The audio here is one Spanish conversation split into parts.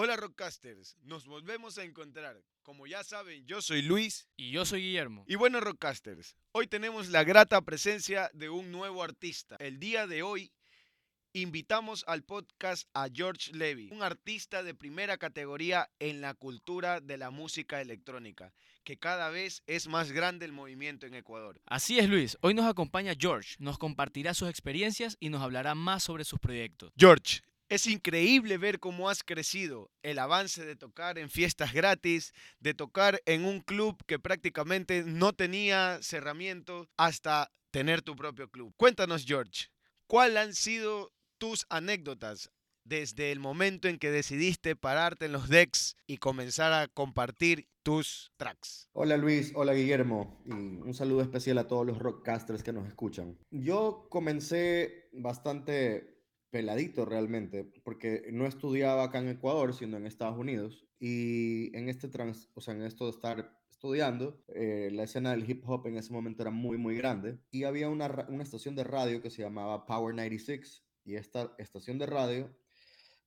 Hola Rockcasters, nos volvemos a encontrar. Como ya saben, yo soy Luis. Y yo soy Guillermo. Y bueno Rockcasters, hoy tenemos la grata presencia de un nuevo artista. El día de hoy invitamos al podcast a George Levy, un artista de primera categoría en la cultura de la música electrónica, que cada vez es más grande el movimiento en Ecuador. Así es Luis, hoy nos acompaña George, nos compartirá sus experiencias y nos hablará más sobre sus proyectos. George, es increíble ver cómo has crecido, el avance de tocar en fiestas gratis, de tocar en un club que prácticamente no tenía cerramiento, hasta tener tu propio club. Cuéntanos, George, ¿cuáles han sido tus anécdotas desde el momento en que decidiste pararte en los decks y comenzar a compartir tus tracks? Hola Luis, hola Guillermo un saludo especial a todos los rockcasters que nos escuchan. Yo comencé bastante peladito realmente, porque no estudiaba acá en Ecuador, sino en Estados Unidos. Y en este trans, o sea, en esto de estar estudiando, eh, la escena del hip hop en ese momento era muy, muy grande. Y había una, una estación de radio que se llamaba Power 96. Y esta estación de radio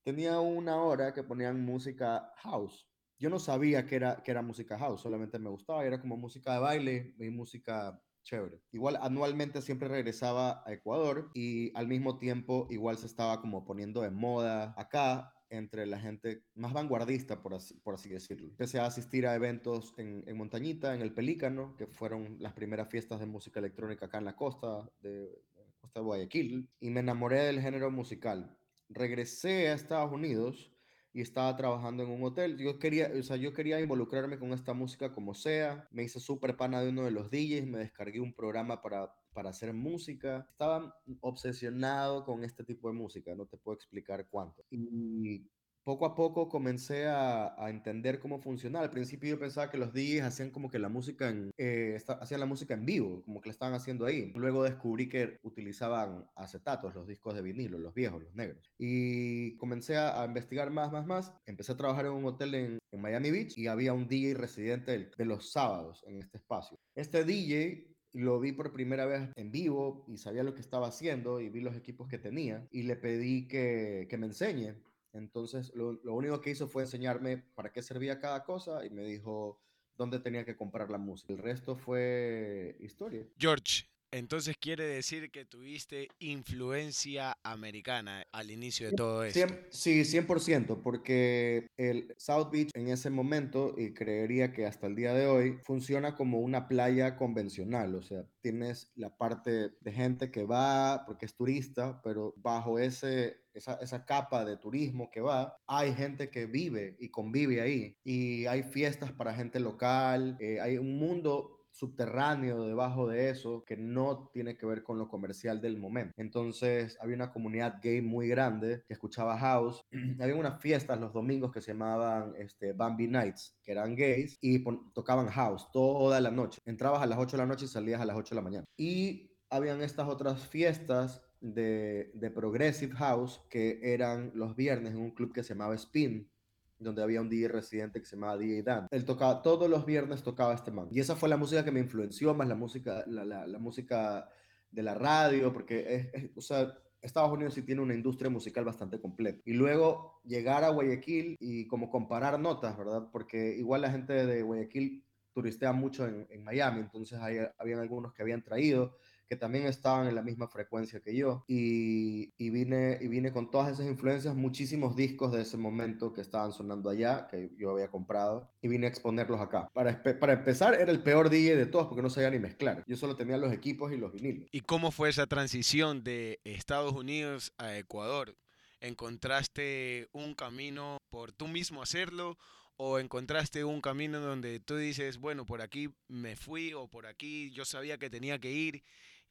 tenía una hora que ponían música house. Yo no sabía que era, que era música house, solamente me gustaba, era como música de baile y música chévere. Igual anualmente siempre regresaba a Ecuador y al mismo tiempo igual se estaba como poniendo de moda acá entre la gente más vanguardista, por así, por así decirlo. Empecé a asistir a eventos en, en, Montañita, en el Pelícano, que fueron las primeras fiestas de música electrónica acá en la costa de, costa de Guayaquil, y me enamoré del género musical. Regresé a Estados Unidos y estaba trabajando en un hotel. Yo quería, o sea, yo quería involucrarme con esta música como sea. Me hice súper pana de uno de los DJs, me descargué un programa para, para hacer música. Estaba obsesionado con este tipo de música, no te puedo explicar cuánto. Y poco a poco comencé a, a, entender cómo funcionaba. Al principio yo pensaba que los DJs hacían como que la música en, eh, hacían la música en vivo, como que la estaban haciendo ahí. Luego descubrí que utilizaban acetatos, los discos de vinilo, los viejos, los negros. Y comencé a, a investigar más, más, más. Empecé a trabajar en un hotel en, en Miami Beach y había un DJ residente de, de los sábados en este espacio. Este DJ lo vi por primera vez en vivo y sabía lo que estaba haciendo y vi los equipos que tenía y le pedí que, que me enseñe entonces, lo, lo, único que hizo fue enseñarme para qué servía cada cosa y me dijo dónde tenía que comprar la música. El resto fue historia. George, entonces quiere decir que tuviste influencia americana al inicio de todo esto. Sí, 100%, porque el South Beach en ese momento, y creería que hasta el día de hoy, funciona como una playa convencional. O sea, tienes la parte de gente que va porque es turista, pero bajo ese esa, esa, capa de turismo que va, hay gente que vive y convive ahí. Y hay fiestas para gente local, eh, hay un mundo subterráneo debajo de eso que no tiene que ver con lo comercial del momento. Entonces había una comunidad gay muy grande que escuchaba house. había unas fiestas los domingos que se llamaban este, Bambi Nights, que eran gays y tocaban house toda la noche. Entrabas a las 8 de la noche y salías a las 8 de la mañana. Y habían estas otras fiestas de, de Progressive House que eran los viernes en un club que se llamaba Spin, donde había un DJ residente que se llamaba DJ Dan. Él tocaba, todos los viernes tocaba este man. Y esa fue la música que me influenció, más la música, la, la, música de la radio, porque es, o sea, Estados Unidos sí tiene una industria musical bastante completa. Y luego llegar a Guayaquil y como comparar notas, ¿verdad? Porque igual la gente de Guayaquil turistea mucho en, en Miami, entonces hay, habían algunos que habían traído que también estaban en la misma frecuencia que yo. Y, y, vine, y vine con todas esas influencias, muchísimos discos de ese momento que estaban sonando allá, que yo había comprado, y vine a exponerlos acá. Para, para empezar, era el peor DJ de todos porque no sabía ni mezclar. Yo solo tenía los equipos y los vinilos. ¿Y cómo fue esa transición de Estados Unidos a Ecuador? ¿Encontraste un camino por tú mismo hacerlo? o encontraste un camino donde tú dices, bueno, por aquí me fui o por aquí yo sabía que tenía que ir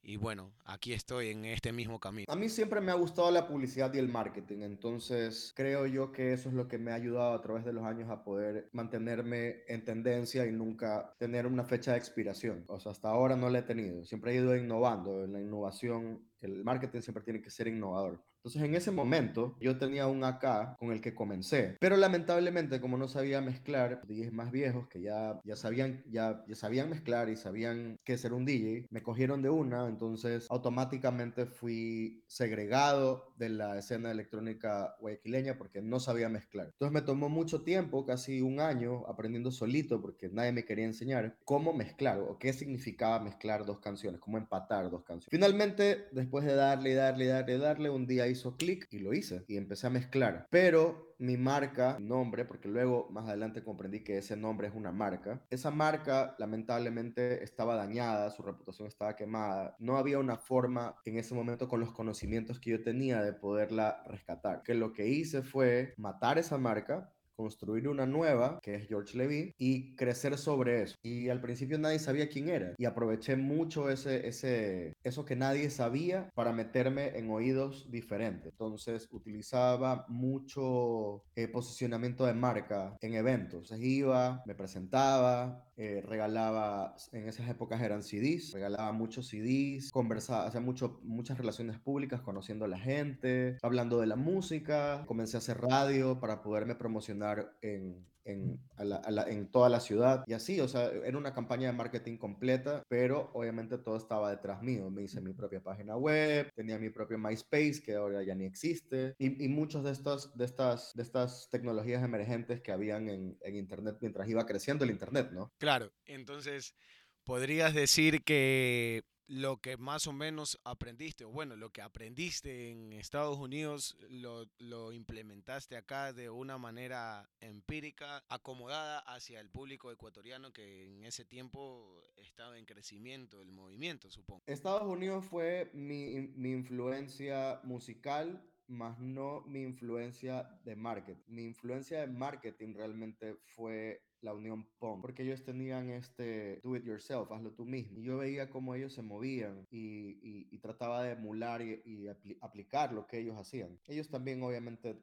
y bueno, aquí estoy en este mismo camino. A mí siempre me ha gustado la publicidad y el marketing, entonces creo yo que eso es lo que me ha ayudado a través de los años a poder mantenerme en tendencia y nunca tener una fecha de expiración. O sea, hasta ahora no la he tenido, siempre he ido innovando, la innovación el marketing siempre tiene que ser innovador. Entonces en ese momento yo tenía un AK con el que comencé, pero lamentablemente como no sabía mezclar, DJs más viejos que ya, ya, sabían, ya, ya sabían mezclar y sabían qué ser un DJ, me cogieron de una, entonces automáticamente fui segregado de la escena electrónica guayaquileña porque no sabía mezclar. Entonces me tomó mucho tiempo, casi un año, aprendiendo solito porque nadie me quería enseñar cómo mezclar o qué significaba mezclar dos canciones, cómo empatar dos canciones. Finalmente, después de darle, darle, darle, darle, un día hizo clic y lo hice y empecé a mezclar. Pero mi marca, nombre, porque luego más adelante comprendí que ese nombre es una marca, esa marca lamentablemente estaba dañada, su reputación estaba quemada, no había una forma en ese momento con los conocimientos que yo tenía de poderla rescatar. Que lo que hice fue matar esa marca, construir una nueva, que es George Levy, y crecer sobre eso. Y al principio nadie sabía quién era. Y aproveché mucho ese, ese, eso que nadie sabía para meterme en oídos diferentes. Entonces utilizaba mucho eh, posicionamiento de marca en eventos. Entonces iba, me presentaba, eh, regalaba, en esas épocas eran CDs, regalaba muchos CDs, conversaba, hacía mucho, muchas relaciones públicas, conociendo a la gente, hablando de la música, comencé a hacer radio para poderme promocionar en, en, en, toda la ciudad y así, o sea, era una campaña de marketing completa, pero obviamente todo estaba detrás mío. Me hice mi propia página web, tenía mi propio MySpace que ahora ya ni existe y, y muchas de estas, de, estas, de estas tecnologías emergentes que habían en, en Internet mientras iba creciendo el Internet, ¿no? Claro, entonces podrías decir que lo que más o menos aprendiste, o bueno, lo que aprendiste en Estados Unidos, lo, lo, implementaste acá de una manera empírica, acomodada hacia el público ecuatoriano que en ese tiempo estaba en crecimiento el movimiento, supongo. Estados Unidos fue mi, mi influencia musical más no mi influencia de marketing. Mi influencia de marketing realmente fue la Unión POM, porque ellos tenían este do it yourself, hazlo tú mismo. Y yo veía cómo ellos se movían y, y, trataba de emular y, aplicar lo que ellos hacían. Ellos también obviamente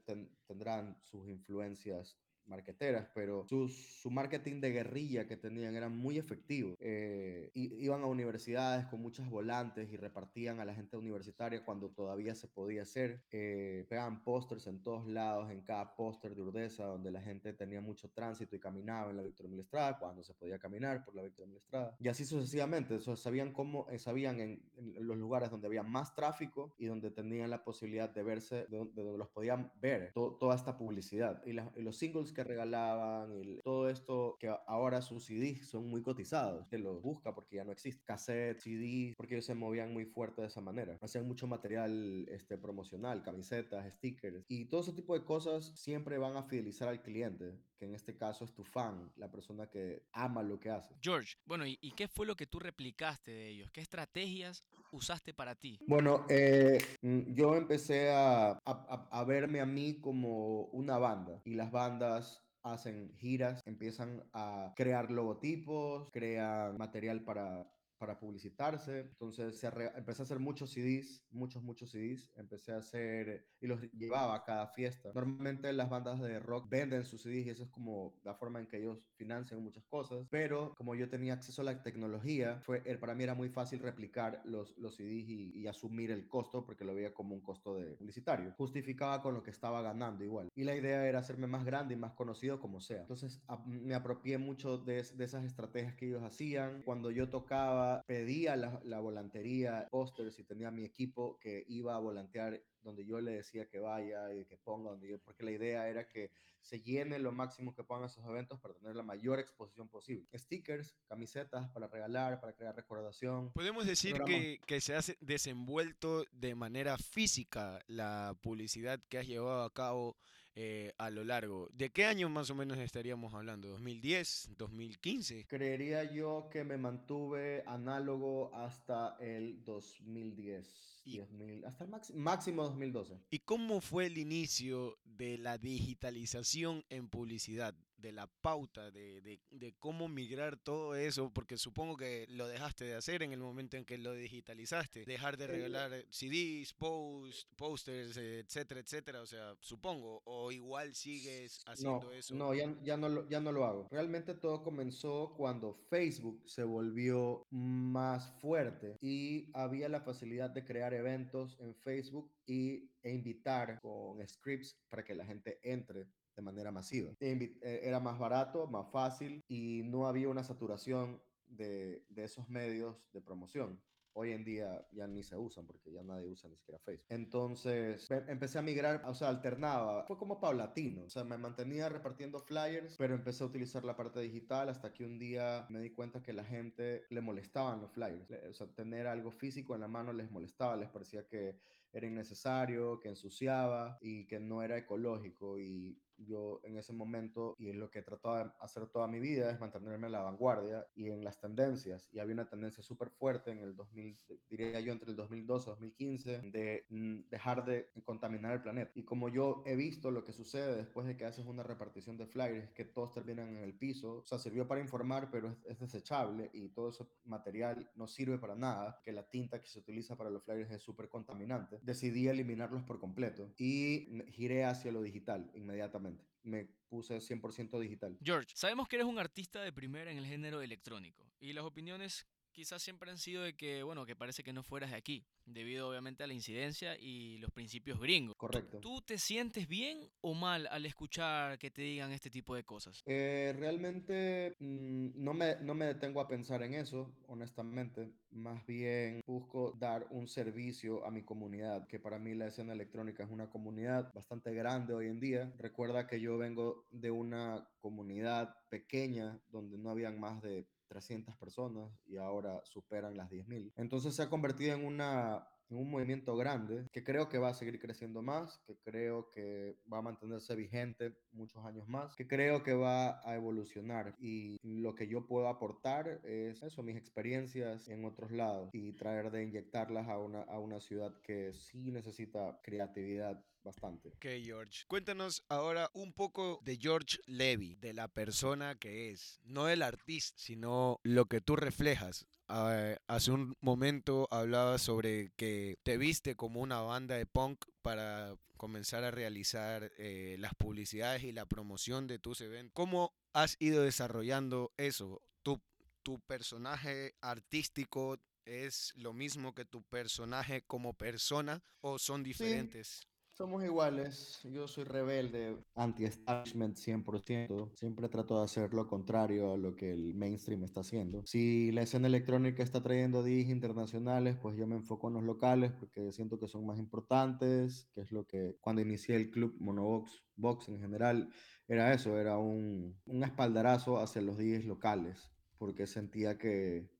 tendrán sus influencias marqueteras, pero su, su, marketing de guerrilla que tenían era muy efectivo. Eh, iban a universidades con muchas volantes y repartían a la gente universitaria cuando todavía se podía hacer. Eh, pegaban pósters en todos lados, en cada póster de Urdesa, donde la gente tenía mucho tránsito y caminaba en la Victoria Estrada, cuando se podía caminar por la Victoria Estrada. Y así sucesivamente. Eso, sabían cómo, eh, sabían en, los lugares donde había más tráfico y donde tenían la posibilidad de verse, de, donde los podían ver toda esta publicidad. Y, y los singles que regalaban y todo esto que ahora sus CDs son muy cotizados. Te los busca porque ya no existe. Cassette, CD, porque ellos se movían muy fuerte de esa manera. Hacían mucho material este, promocional, camisetas, stickers. Y todo ese tipo de cosas siempre van a fidelizar al cliente, que en este caso es tu fan, la persona que ama lo que hace. George, bueno, ¿y, y qué fue lo que tú replicaste de ellos? ¿Qué estrategias usaste para ti? Bueno, eh, mm, yo empecé a, a, a verme a mí como una banda y las bandas hacen giras, empiezan a crear logotipos, crean material para para publicitarse. Entonces se empecé a hacer muchos CDs, muchos, muchos CDs. Empecé a hacer y los llevaba a cada fiesta. Normalmente las bandas de rock venden sus CDs y eso es como la forma en que ellos financian muchas cosas. Pero como yo tenía acceso a la tecnología, fue, para mí era muy fácil replicar los, los CDs y, y asumir el costo porque lo veía como un costo de publicitario. Justificaba con lo que estaba ganando igual. Y la idea era hacerme más grande y más conocido como sea. Entonces me apropié mucho de, de esas estrategias que ellos hacían. Cuando yo tocaba pedía la, la volantería, pósters y tenía mi equipo que iba a volantear donde yo le decía que vaya y que ponga donde yo, porque la idea era que se llene lo máximo que puedan esos eventos para tener la mayor exposición posible. Stickers, camisetas para regalar, para crear recordación. Podemos decir que, que, se ha desenvuelto de manera física la publicidad que has llevado a cabo eh, a lo largo. ¿De qué año más o menos estaríamos hablando? ¿2010? ¿2015? Creería yo que me mantuve análogo hasta el 2010. Y, 2000, hasta el máximo 2012. ¿Y cómo fue el inicio de la digitalización en publicidad? De la pauta, de, de, de, cómo migrar todo eso, porque supongo que lo dejaste de hacer en el momento en que lo digitalizaste, dejar de regalar CDs, post, posters, etcétera, etcétera, o sea, supongo, o igual sigues haciendo eso. No, ya, ya, no lo, ya no lo hago. Realmente todo comenzó cuando Facebook se volvió más fuerte y había la facilidad de crear eventos en Facebook y, e invitar con scripts para que la gente entre de manera masiva. E eh, era más barato, más fácil y no había una saturación de, de esos medios de promoción hoy en día ya ni se usan porque ya nadie usa ni siquiera Facebook. Entonces empecé a migrar, o sea, alternaba. Fue como paulatino. O sea, me mantenía repartiendo flyers, pero empecé a utilizar la parte digital hasta que un día me di cuenta que la gente le molestaban los flyers. O sea, tener algo físico en la mano les molestaba, les parecía que era innecesario, que ensuciaba y que no era ecológico. Y yo en ese momento, y lo que he tratado de hacer toda mi vida, es mantenerme en la vanguardia y en las tendencias. Y había una tendencia súper fuerte en el 2000, diría yo, entre el 2012 y 2015, de mm, dejar de contaminar el planeta. Y como yo he visto lo que sucede después de que haces una repartición de flyers, que todos terminan en el piso, o sea, sirvió para informar, pero es, es desechable y todo ese material no sirve para nada, que la tinta que se utiliza para los flyers es súper contaminante. Decidí eliminarlos por completo y giré hacia lo digital inmediatamente me puse 100% digital. George, sabemos que eres un artista de primera en el género electrónico y las opiniones quizás siempre han sido de que, bueno, que parece que no fueras de aquí, debido obviamente a la incidencia y los principios gringos. Correcto. ¿Tú, te sientes bien o mal al escuchar que te digan este tipo de cosas? Eh, realmente mm, no, me, no me detengo a pensar en eso, honestamente. Más bien busco dar un servicio a mi comunidad, que para mí la escena electrónica es una comunidad bastante grande hoy en día. Recuerda que yo vengo de una comunidad pequeña donde no habían más de 300 personas y ahora superan las 10.000. Entonces se ha convertido en, una, en un movimiento grande que creo que va a seguir creciendo más, que creo que va a mantenerse vigente muchos años más, que creo que va a evolucionar y lo que yo puedo aportar es eso, mis experiencias en otros lados y traer de inyectarlas a una, a una ciudad que sí necesita creatividad bastante. Ok, George. Cuéntanos ahora un poco de George Levy, de la persona que es, no el artista, sino lo que tú reflejas. Ah, hace un momento hablabas sobre que te viste como una banda de punk para comenzar a realizar eh, las publicidades y la promoción de tus eventos. ¿Cómo has ido desarrollando eso? ¿Tu, tu personaje artístico es lo mismo que tu personaje como persona o son diferentes? Somos iguales, yo soy rebelde, anti-establishment 100%, siempre trato de hacer lo contrario a lo que el mainstream está haciendo. Si la escena electrónica está trayendo DJs internacionales, pues yo me enfoco en los locales porque siento que son más importantes, que es lo que cuando inicié el club Monobox, Box en general, era eso, era un, un espaldarazo hacia los DJs locales, porque sentía que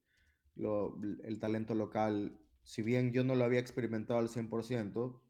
lo, el talento local, si bien yo no lo había experimentado al 100%,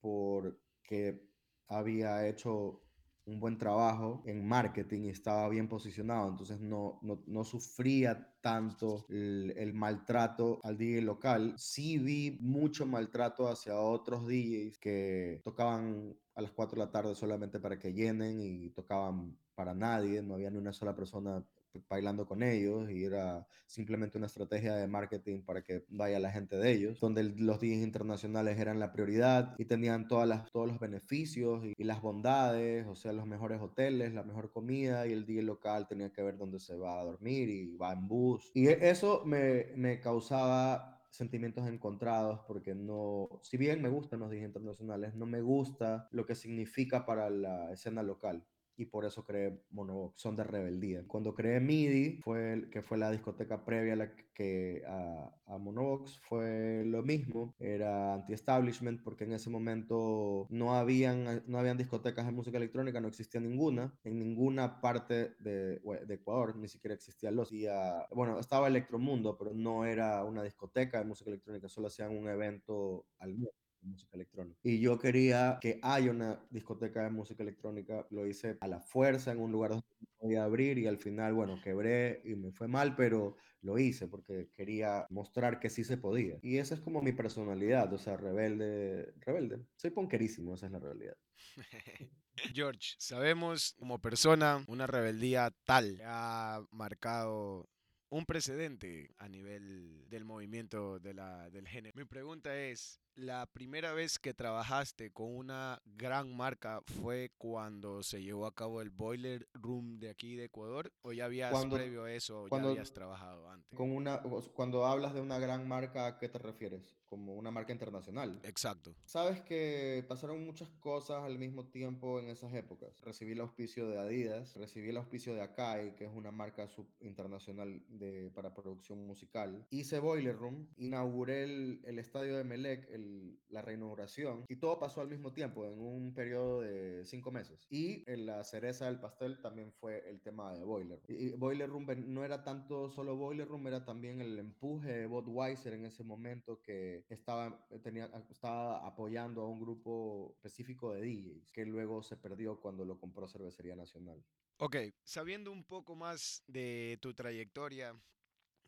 porque había hecho un buen trabajo en marketing y estaba bien posicionado, entonces no, no, sufría tanto el, maltrato al DJ local. Sí vi mucho maltrato hacia otros DJs que tocaban a las 4 de la tarde solamente para que llenen y tocaban para nadie, no había ni una sola persona bailando con ellos y era simplemente una estrategia de marketing para que vaya la gente de ellos, donde los días internacionales eran la prioridad y tenían todas las, todos los beneficios y, las bondades, o sea, los mejores hoteles, la mejor comida y el día local tenía que ver dónde se va a dormir y va en bus. Y e, eso me, me causaba sentimientos encontrados porque no, si bien me gustan los días internacionales, no me gusta lo que significa para la escena local y por eso creé Monobox, son de rebeldía. Cuando creé MIDI, fue que fue la discoteca previa a, la que, a, a Monobox, fue lo mismo, era anti-establishment porque en ese momento no habían, no habían discotecas de música electrónica, no existía ninguna, en ninguna parte de, de Ecuador, ni siquiera existía los. Y, bueno, estaba Electromundo, pero no era una discoteca de música electrónica, solo hacían un evento al mes. Música electrónica. Y yo quería que haya una discoteca de música electrónica, lo hice a la fuerza en un lugar donde podía abrir y al final, bueno, quebré y me fue mal, pero lo hice porque quería mostrar que sí se podía. Y esa es como mi personalidad, o sea, rebelde, rebelde. Soy ponquerísimo, esa es la realidad. George, sabemos como persona una rebeldía tal ha marcado un precedente a nivel del movimiento de la, del género. Mi pregunta es, ¿la primera vez que trabajaste con una gran marca fue cuando se llevó a cabo el Boiler Room de aquí de Ecuador? ¿O ya habías previo a eso, ya habías trabajado antes? Con una, cuando hablas de una gran marca, ¿a qué te refieres? como una marca internacional. Exacto. Sabes que pasaron muchas cosas al mismo tiempo en esas épocas. Recibí el auspicio de Adidas, recibí el auspicio de Akai, que es una marca sub internacional de, para producción musical. Hice Boiler Room, inauguré el, el estadio de Melec, el, la reinauguración, y todo pasó al mismo tiempo, en un periodo de cinco meses. Y en la cereza del pastel también fue el tema de Boiler. Y, Boiler Room no era tanto solo Boiler Room, era también el empuje de Budweiser en ese momento que estaba, tenía, estaba apoyando a un grupo específico de DJs que luego se perdió cuando lo compró Cervecería Nacional. Ok, sabiendo un poco más de tu trayectoria,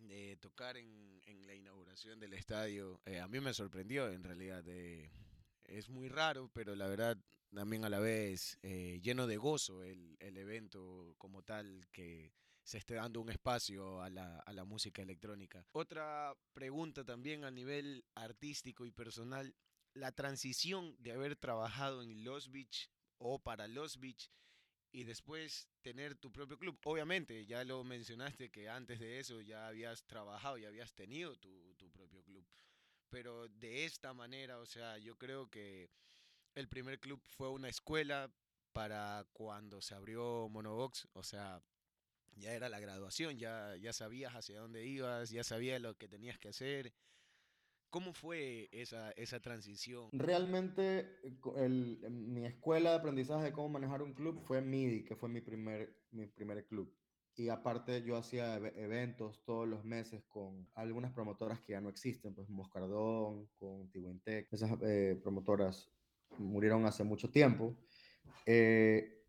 de tocar en, en la inauguración del estadio, eh, a mí me sorprendió en realidad. Eh, es muy raro, pero la verdad también a la vez eh, lleno de gozo el, el evento como tal que se esté dando un espacio a la, a la música electrónica. Otra pregunta también a nivel artístico y personal, la transición de haber trabajado en Los Beach o para Los Beach y después tener tu propio club. Obviamente, ya lo mencionaste que antes de eso ya habías trabajado y habías tenido tu, tu, propio club. Pero de esta manera, o sea, yo creo que el primer club fue una escuela para cuando se abrió Monobox, o sea, ya era la graduación, ya, ya sabías hacia dónde ibas, ya sabías lo que tenías que hacer. ¿Cómo fue esa, esa transición? Realmente el, mi escuela de aprendizaje de cómo manejar un club fue MIDI, que fue mi primer, mi primer club. Y aparte yo hacía eventos todos los meses con algunas promotoras que ya no existen, pues Moscardón, con Tiguintec, esas eh, promotoras murieron hace mucho tiempo. Eh,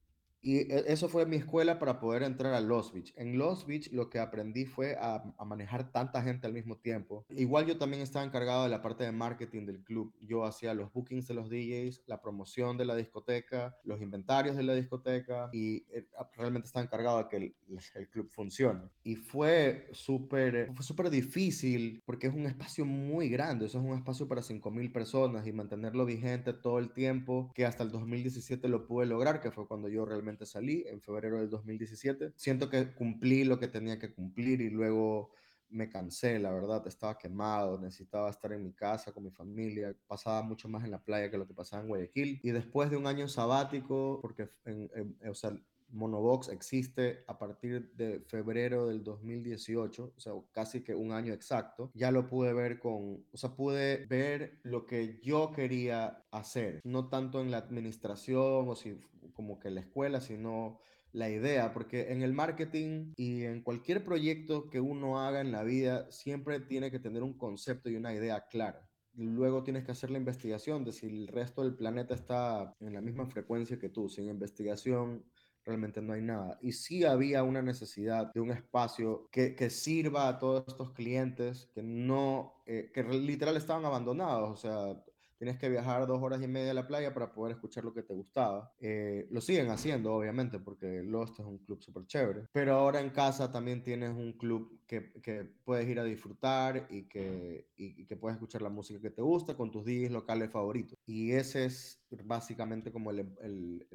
y e, eso fue mi escuela para poder entrar a Los Beach. En Los Beach lo que aprendí fue a, manejar tanta gente al mismo tiempo. Igual yo también estaba encargado de la parte de marketing del club. Yo hacía los bookings de los DJs, la promoción de la discoteca, los inventarios de la discoteca y eh, realmente estaba encargado de que el, el club funcione. Y fue súper fue súper difícil porque es un espacio muy grande. Eso es un espacio para 5.000 personas y mantenerlo vigente todo el tiempo que hasta el 2017 lo pude lograr, que fue cuando yo realmente salí en febrero del 2017. Siento que cumplí lo que tenía que cumplir y luego me cansé, la verdad, estaba quemado, necesitaba estar en mi casa con mi familia, pasaba mucho más en la playa que lo que pasaba en Guayaquil. Y después de un año sabático, porque en, o sea, Monobox existe a partir de febrero del 2018, o sea, casi que un año exacto, ya lo pude ver con, o sea, pude ver lo que yo quería hacer, no tanto en la administración o si, como que la escuela, sino la idea, porque en el marketing y en cualquier proyecto que uno haga en la vida, siempre tiene que tener un concepto y una idea clara. Luego tienes que hacer la investigación de si el resto del planeta está en la misma frecuencia que tú. Sin investigación realmente no hay nada. Y sí había una necesidad de un espacio que, que sirva a todos estos clientes que no, eh, que literal estaban abandonados, o sea, tienes que viajar dos horas y media a la playa para poder escuchar lo que te gustaba. Eh, lo siguen haciendo, obviamente, porque Lost es un club súper chévere. Pero ahora en casa también tienes un club que, que puedes ir a disfrutar y que, y, que puedes escuchar la música que te gusta con tus DJs locales favoritos. Y ese es básicamente como el,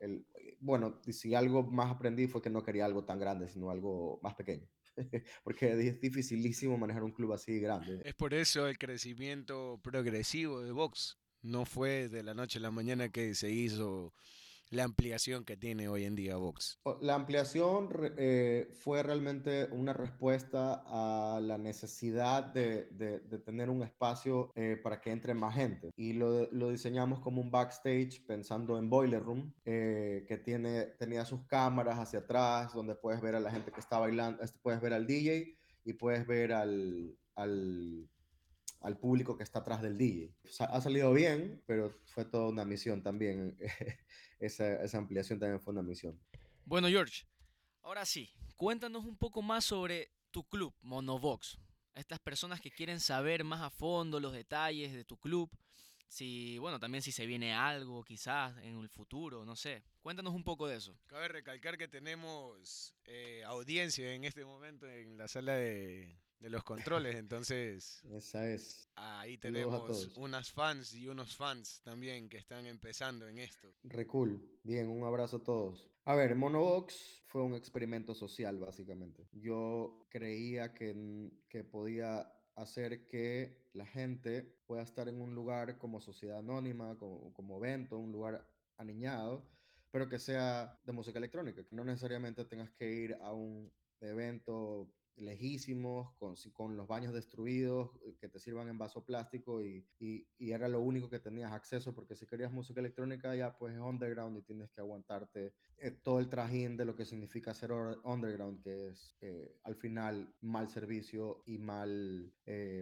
el bueno, si algo más aprendí fue que no quería algo tan grande, sino algo más pequeño. porque es dificilísimo manejar un club así grande. Es por eso el crecimiento progresivo de Vox. No fue de la noche a la mañana que se hizo la ampliación que tiene hoy en día Vox? La ampliación eh, fue realmente una respuesta a la necesidad de, de, tener un espacio eh, para que entre más gente. Y lo, lo, diseñamos como un backstage pensando en Boiler Room, eh, que tiene, tenía sus cámaras hacia atrás, donde puedes ver a la gente que está bailando, este, puedes ver al DJ y puedes ver al, al al público que está atrás del DJ. ha salido bien, pero fue toda una misión también. Esa, esa ampliación también fue una misión. Bueno, George, ahora sí, cuéntanos un poco más sobre tu club, Monovox. Estas personas que quieren saber más a fondo los detalles de tu club, si, bueno, también si se viene algo quizás en el futuro, no sé. Cuéntanos un poco de eso. Cabe recalcar que tenemos eh, audiencia en este momento en la sala de, de los controles, entonces... Esa es. Ahí tenemos unas fans y unos fans también que están empezando en esto. Re cool. Bien, un abrazo a todos. A ver, Monobox fue un experimento social, básicamente. Yo creía que, que podía hacer que la gente pueda estar en un lugar como sociedad anónima, como, como evento, un lugar aniñado, pero que sea de música electrónica, que no necesariamente tengas que ir a un evento lejísimos, con, con los baños destruidos, eh, que te sirvan en vaso plástico y, y, era lo único que tenías acceso, porque si querías música electrónica ya pues es underground y tienes que aguantarte eh, todo el trajín de lo que significa ser underground, que es eh, al final mal servicio y mal,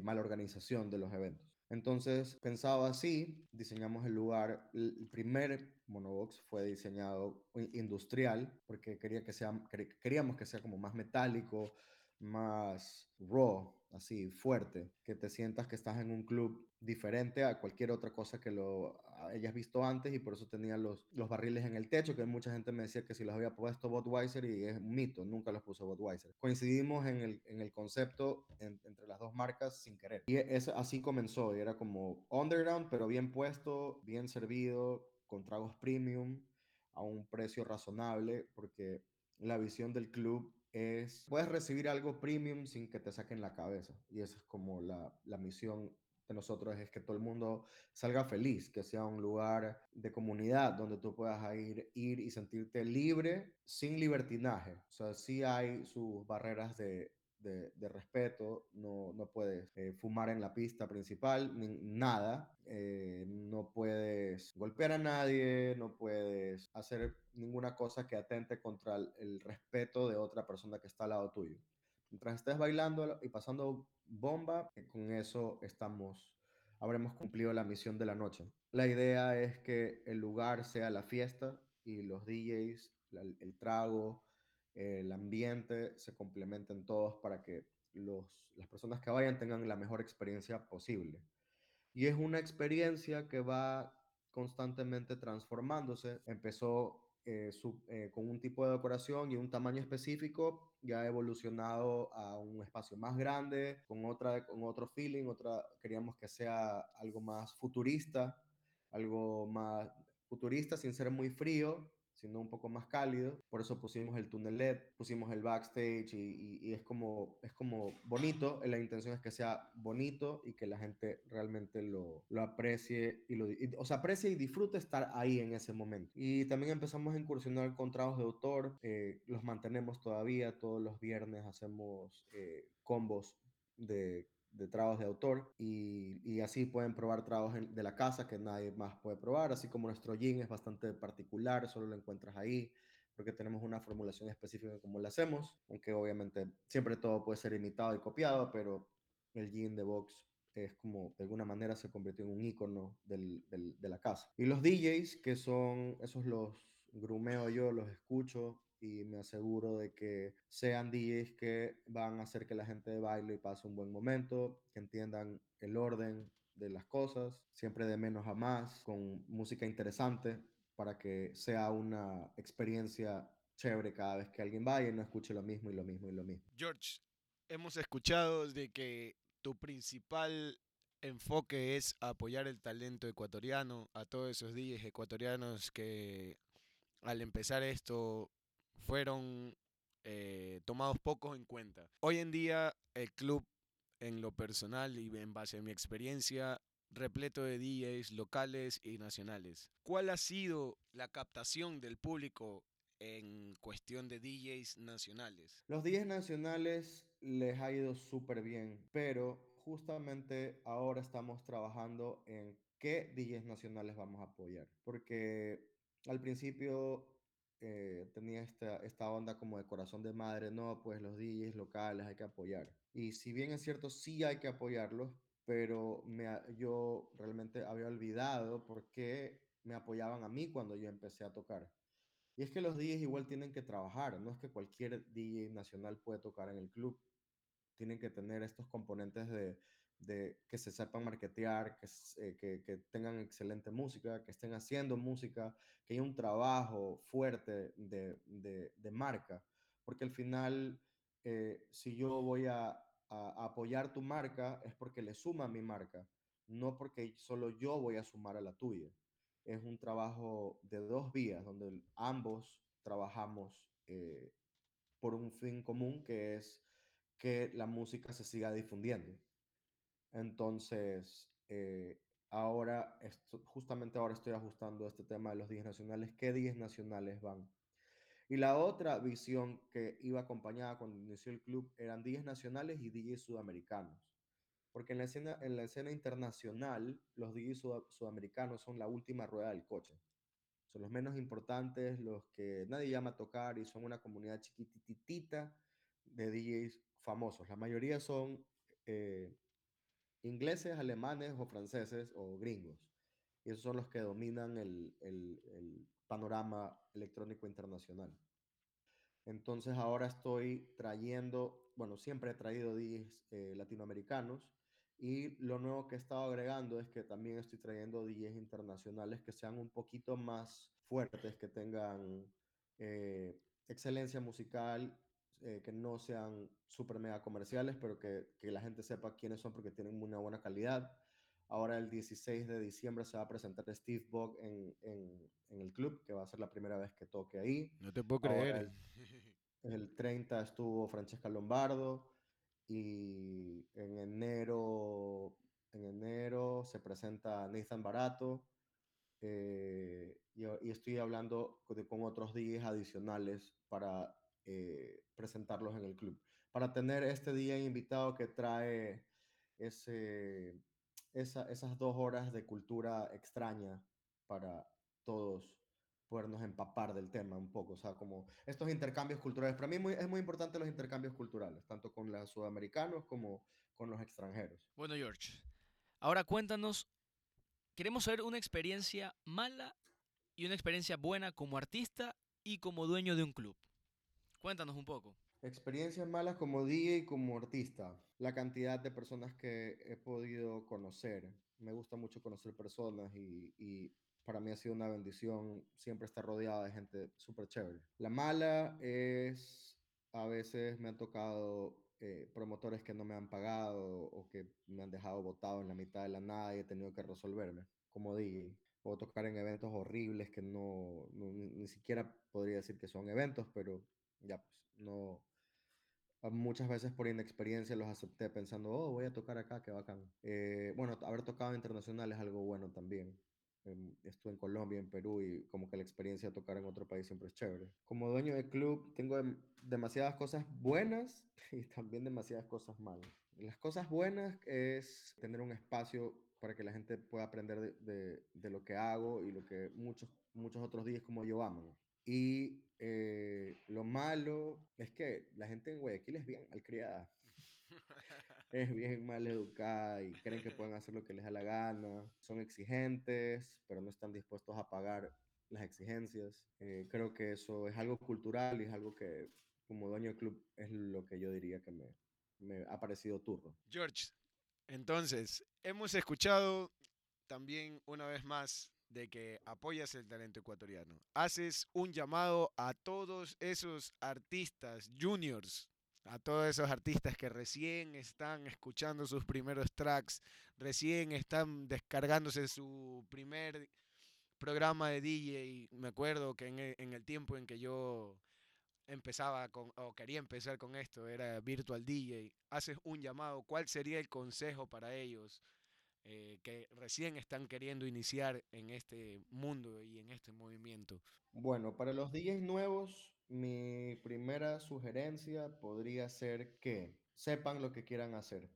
mala organización de los eventos. Entonces, pensado así, diseñamos el lugar. El primer monobox fue diseñado industrial porque quería que sea, queríamos que sea como más metálico, más raw, así fuerte, que te sientas que estás en un club diferente a cualquier otra cosa que lo hayas visto antes y por eso tenía los, los barriles en el techo, que mucha gente me decía que si los había puesto Budweiser y es un mito, nunca los puso Budweiser. Coincidimos en el, en el concepto entre las dos marcas sin querer. Y es, así comenzó, y era como underground, pero bien puesto, bien servido, con tragos premium, a un precio razonable, porque la visión del club es, puedes recibir algo premium sin que te saquen la cabeza. Y esa es como la, la misión de nosotros, es que todo el mundo salga feliz, que sea un lugar de comunidad donde tú puedas ir, ir y sentirte libre sin libertinaje. O sea, sí hay sus barreras de, de, respeto, no, no puedes eh, fumar en la pista principal, nada, eh, no puedes golpear a nadie, no puedes hacer ninguna cosa que atente contra el, respeto de otra persona que está al lado tuyo. Mientras estés bailando y pasando bomba, eh, con eso estamos, habremos cumplido la misión de la noche. La idea es que el lugar sea la fiesta y los DJs, el trago, el ambiente, se complementen todos para que los, las personas que vayan tengan la mejor experiencia posible. Y es una experiencia que va constantemente transformándose. Empezó eh, eh, con un tipo de decoración y un tamaño específico, ya ha evolucionado a un espacio más grande, con, otra, con otro feeling, otra, queríamos que sea algo más futurista, algo más futurista sin ser muy frío, sino un poco más cálido. Por eso pusimos el túnel LED, pusimos el backstage y, es, como, es como bonito. La intención es que sea bonito y que la gente realmente lo, lo aprecie y lo, o sea, aprecie y disfrute estar ahí en ese momento. Y también empezamos a incursionar con trabajos de autor, eh, los mantenemos todavía, todos los viernes hacemos eh, combos de de de autor y, y, así pueden probar trabajos de la casa que nadie más puede probar, así como nuestro gin es bastante particular, solo lo encuentras ahí porque tenemos una formulación específica de cómo lo hacemos, aunque obviamente siempre todo puede ser imitado y copiado, pero el gin de Vox es como de alguna manera se convirtió en un icono del, del, de la casa. Y los DJs, que son esos los grumeo yo, los escucho, y me aseguro de que sean DJs que van a hacer que la gente baile y pase un buen momento, que entiendan el orden de las cosas, siempre de menos a más, con música interesante para que sea una experiencia chévere cada vez que alguien vaya y no escuche lo mismo y lo mismo y lo mismo. George, hemos escuchado de que tu principal enfoque es apoyar el talento ecuatoriano, a todos esos DJs ecuatorianos que al empezar esto fueron eh, tomados pocos en cuenta. Hoy en día el club, en lo personal y en base a mi experiencia, repleto de DJs locales y nacionales. ¿Cuál ha sido la captación del público en cuestión de DJs nacionales? Los DJs nacionales les ha ido súper bien, pero justamente ahora estamos trabajando en qué DJs nacionales vamos a apoyar, porque al principio eh, tenía esta, esta onda como de corazón de madre, no, pues los DJs locales hay que apoyar. Y si bien es cierto, sí hay que apoyarlos, pero me, yo realmente había olvidado por qué me apoyaban a mí cuando yo empecé a tocar. Y es que los DJs igual tienen que trabajar, no es que cualquier DJ nacional puede tocar en el club. Tienen que tener estos componentes de, de que se sepan marketear, que, eh, que, que, tengan excelente música, que estén haciendo música, que haya un trabajo fuerte de, marca, porque al final, eh, si yo voy a, apoyar tu marca, es porque le suma a mi marca, no porque solo yo voy a sumar a la tuya. Es un trabajo de dos vías, donde ambos trabajamos eh, por un fin común, que es que la música se siga difundiendo. Entonces, eh, ahora, esto, justamente ahora estoy ajustando este tema de los días nacionales. ¿Qué días nacionales van? Y la otra visión que iba acompañada cuando inició el club eran días nacionales y DJs sudamericanos. Porque en la escena, en la escena internacional, los DJs sud sudamericanos son la última rueda del coche. Son los menos importantes, los que nadie llama a tocar y son una comunidad chiquititita de DJs famosos. La mayoría son eh, ingleses, alemanes o franceses o gringos. Y esos son los que dominan el, el, el panorama electrónico internacional. Entonces ahora estoy trayendo, bueno, siempre he traído DJs eh, latinoamericanos y lo nuevo que he estado agregando es que también estoy trayendo DJs internacionales que sean un poquito más fuertes, que tengan eh, excelencia musical eh, que no sean super mega comerciales, pero que, que, la gente sepa quiénes son porque tienen una buena calidad. Ahora el 16 de diciembre se va a presentar Steve Bog en, en, en el club, que va a ser la primera vez que toque ahí. No te puedo creer. El, el 30 estuvo Francesca Lombardo y en enero, en enero se presenta Nathan Barato. Eh, y, y, estoy hablando con, con otros días adicionales para eh, presentarlos en el club. Para tener este día invitado que trae ese, esa, esas dos horas de cultura extraña para todos podernos empapar del tema un poco, o sea, como estos intercambios culturales. Para mí muy, es muy importante los intercambios culturales, tanto con los sudamericanos como con los extranjeros. Bueno, George, ahora cuéntanos, queremos saber una experiencia mala y una experiencia buena como artista y como dueño de un club. Cuéntanos un poco. Experiencias malas como DJ y como artista. La cantidad de personas que he podido conocer. Me gusta mucho conocer personas y, para mí ha sido una bendición siempre estar rodeada de gente súper chévere. La mala es, a veces me han tocado eh, promotores que no me han pagado o que me han dejado botado en la mitad de la nada y he tenido que resolverme como DJ. O tocar en eventos horribles que no, no ni siquiera podría decir que son eventos, pero ya pues no, muchas veces por inexperiencia los acepté pensando, oh, voy a tocar acá, qué bacán. Eh, bueno, haber tocado internacional es algo bueno también. Eh, estuve en Colombia, en Perú y como que la experiencia de tocar en otro país siempre es chévere. Como dueño de club tengo dem demasiadas cosas buenas y también demasiadas cosas malas. Las cosas buenas es tener un espacio para que la gente pueda aprender de, de, de lo que hago y lo que muchos, muchos otros días como yo aman. Y eh, lo malo es que la gente en Guayaquil es bien malcriada. es bien mal educada y creen que pueden hacer lo que les da la gana. Son exigentes, pero no están dispuestos a pagar las exigencias. Eh, creo que eso es algo cultural y es algo que, como dueño del club, es lo que yo diría que me, ha parecido turno. George, entonces, hemos escuchado también una vez más de que apoyas el talento ecuatoriano. Haces un llamado a todos esos artistas juniors, a todos esos artistas que recién están escuchando sus primeros tracks, recién están descargándose su primer programa de DJ. Me acuerdo que en el, en el tiempo en que yo empezaba con, o quería empezar con esto, era Virtual DJ. Haces un llamado, ¿cuál sería el consejo para ellos? Eh, que recién están queriendo iniciar en este mundo y en este movimiento? Bueno, para los DJs nuevos, mi primera sugerencia podría ser que sepan lo que quieran hacer.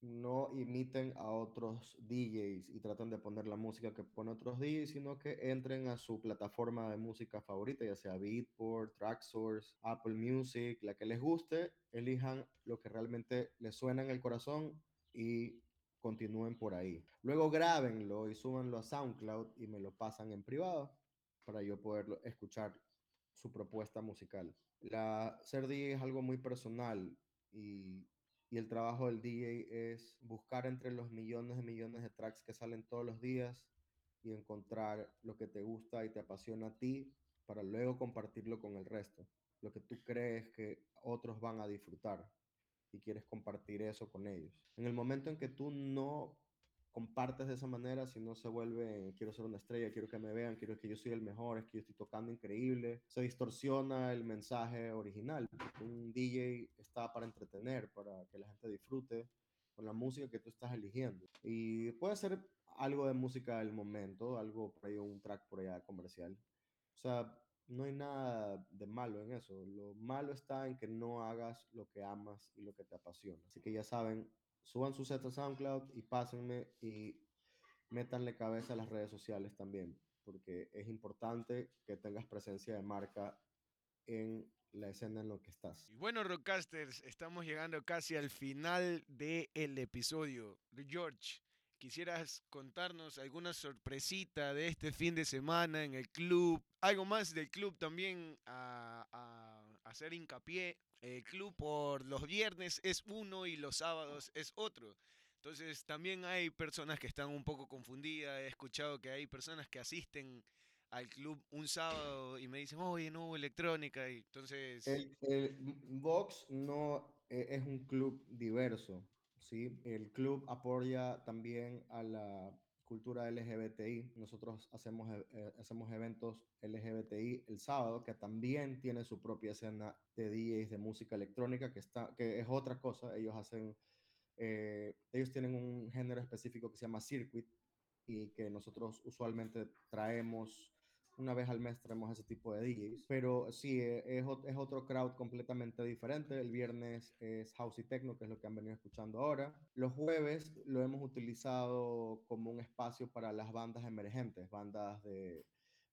No imiten a otros DJs y traten de poner la música que ponen otros DJs, sino que entren a su plataforma de música favorita, ya sea Beatport, Tracksource, Apple Music, la que les guste, elijan lo que realmente les suena en el corazón y continúen por ahí. Luego grábenlo y súbanlo a SoundCloud y me lo pasan en privado para yo poder escuchar su propuesta musical. La, ser DJ es algo muy personal y, y el trabajo del DJ es buscar entre los millones de millones de tracks que salen todos los días y encontrar lo que te gusta y te apasiona a ti para luego compartirlo con el resto, lo que tú crees que otros van a disfrutar y quieres compartir eso con ellos. En el momento en que tú no compartes de esa manera, si no se vuelve, quiero ser una estrella, quiero que me vean, quiero que yo soy el mejor, es que yo estoy tocando increíble, se distorsiona el mensaje original. Un DJ está para entretener, para que la gente disfrute con la música que tú estás eligiendo. Y puede ser algo de música del momento, algo por ahí, un track por allá comercial. O sea, no hay nada de malo en eso. Lo malo está en que no hagas lo que amas y lo que te apasiona. Así que ya saben, suban su set a SoundCloud y pásenme y métanle cabeza a las redes sociales también, porque es importante que tengas presencia de marca en la escena en lo que estás. Y bueno, Rockcasters, estamos llegando casi al final del el episodio. George, quisieras contarnos alguna sorpresita de este fin de semana en el club, algo más del club también a, hacer hincapié. El club por los viernes es uno y los sábados es otro. Entonces también hay personas que están un poco confundidas. He escuchado que hay personas que asisten al club un sábado y me dicen, oye, no hubo electrónica. Y entonces... El, el Vox no eh, es un club diverso. ¿Sí? El club apoya también a la cultura LGBTI. Nosotros hacemos, eh, eh, hacemos eventos LGBTI el sábado, que también tiene su propia escena de DJs de música electrónica, que, está, que es otra cosa. Ellos hacen, eh, ellos tienen un género específico que se llama circuit y que nosotros usualmente traemos una vez al mes traemos ese tipo de DJs, pero sí, eh, es, es, otro crowd completamente diferente. El viernes es House y Techno, que es lo que han venido escuchando ahora. Los jueves lo hemos utilizado como un espacio para las bandas emergentes, bandas de,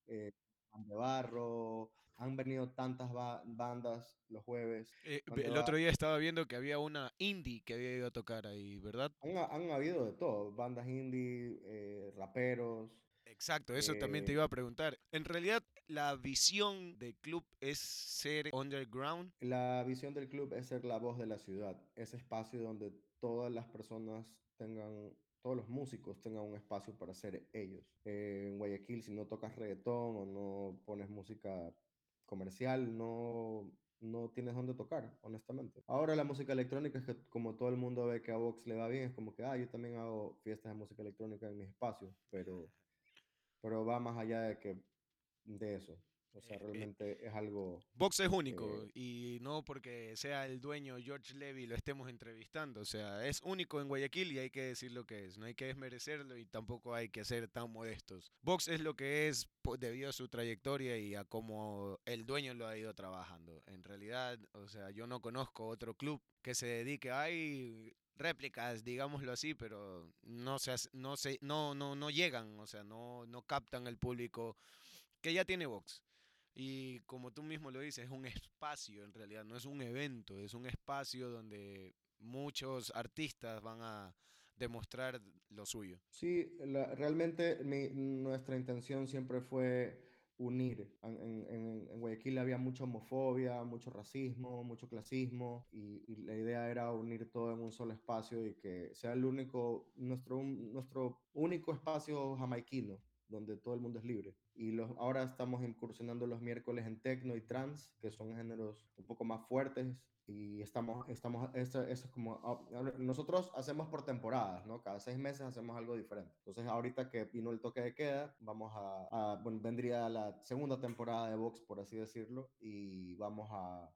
eh, de barro. Han venido tantas bandas los jueves. Eh, el otro día estaba viendo que había una indie que había ido a tocar ahí, ¿verdad? Han, han habido de todo, bandas indie, raperos. Exacto, eso también te eh, iba a preguntar. En realidad, la visión del club es ser underground. La visión del club es ser la voz de la ciudad, ese espacio donde todas las personas tengan, todos los músicos tengan un espacio para ser ellos. Eh, en Guayaquil, si no tocas reggaetón o no pones música comercial, no, no tienes dónde tocar, honestamente. Ahora la música electrónica es que como todo el mundo ve que a Vox le va bien, es como que, ah, yo también hago fiestas de música electrónica en mis espacios, pero pero va más allá de que de eso. O sea, eh, eh, realmente es algo... Vox es único eh, y no porque sea el dueño George Levy lo estemos entrevistando. O sea, es único en Guayaquil y hay que decir lo que es. No hay que desmerecerlo y tampoco hay que ser tan modestos. Vox es lo que es debido a su trayectoria y a cómo el dueño lo ha ido trabajando. En realidad, o sea, yo no conozco otro club que se dedique a réplicas, digámoslo así, pero no se, no, se, no, no, no llegan, o sea, no, no captan el público que ya tiene Vox. Y como tú mismo lo dices, es un espacio en realidad, no es un evento, es un espacio donde muchos artistas van a demostrar lo suyo. Sí, realmente nuestra intención siempre fue unir. En, en, Guayaquil había mucha homofobia, mucho racismo, mucho clasismo y, la idea era unir todo en un solo espacio y que sea el único, nuestro, nuestro único espacio jamaiquino donde todo el mundo es libre. Y los, ahora estamos incursionando los miércoles en techno y trans, que son géneros un poco más fuertes, y estamos, estamos, eso, es como, ah, nosotros hacemos por temporadas, ¿no? Cada seis meses hacemos algo diferente. Entonces, ahorita que vino el toque de queda, vamos a, bueno, vendría la segunda temporada de Vox, por así decirlo, y vamos a,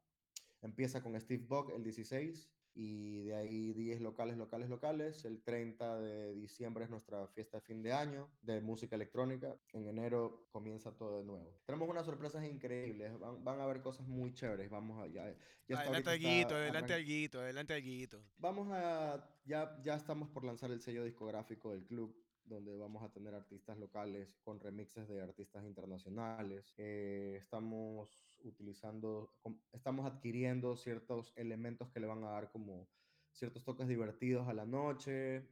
empieza con Steve Buck el 16, y de ahí 10 locales, locales, locales. El 30 de diciembre es nuestra fiesta de fin de año de música electrónica. En enero comienza todo de nuevo. Tenemos unas sorpresas increíbles, van, van a haber cosas muy chéveres. Vamos a, ya, ya adelante Guito, adelante Guito, adelante Guito. Vamos a, ya, ya estamos por lanzar el sello discográfico del club donde vamos a tener artistas locales con remixes de artistas internacionales. Eh, estamos utilizando, estamos adquiriendo ciertos elementos que le van a dar como ciertos toques divertidos a la noche.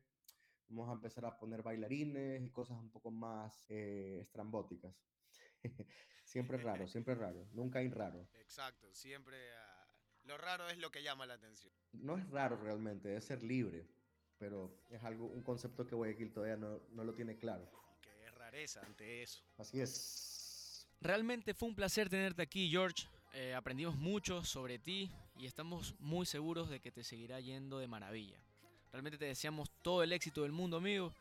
Vamos a empezar a poner bailarines y cosas un poco más eh, estrambóticas. siempre raro, siempre raro. Nunca hay raro. Exacto, siempre ah, lo raro es lo que llama la atención. No es raro realmente, es ser libre, pero es algo, un concepto que Guayaquil todavía no, no lo tiene claro. Que es rareza ante eso. Así es. Realmente fue un placer tenerte aquí, George. Eh, aprendimos mucho sobre ti y estamos muy seguros de que te seguirá yendo de maravilla. Realmente te deseamos todo el éxito del mundo, amigo,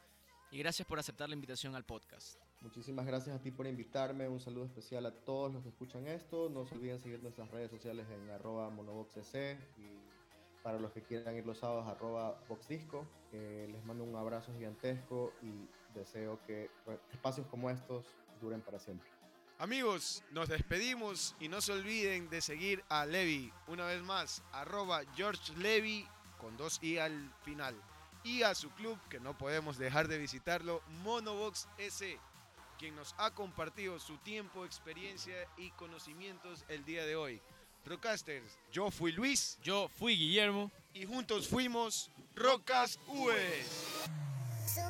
y gracias por aceptar la invitación al podcast. Muchísimas gracias a ti por invitarme. Un saludo especial a todos los que escuchan esto. No se olviden seguir nuestras redes sociales en arroba monoboxec y para los que quieran ir los sábados arroba boxdisco. Eh, les mando un abrazo gigantesco y deseo que espacios como estos duren para siempre. Amigos, nos despedimos y no se olviden de seguir a Levi una vez más, arroba George Levy con dos i al final. Y a su club, que no podemos dejar de visitarlo, Monobox S, quien nos ha compartido su tiempo, experiencia y conocimientos el día de hoy. Rockcasters, yo fui Luis. Yo fui Guillermo. Y juntos fuimos Rockcast US. So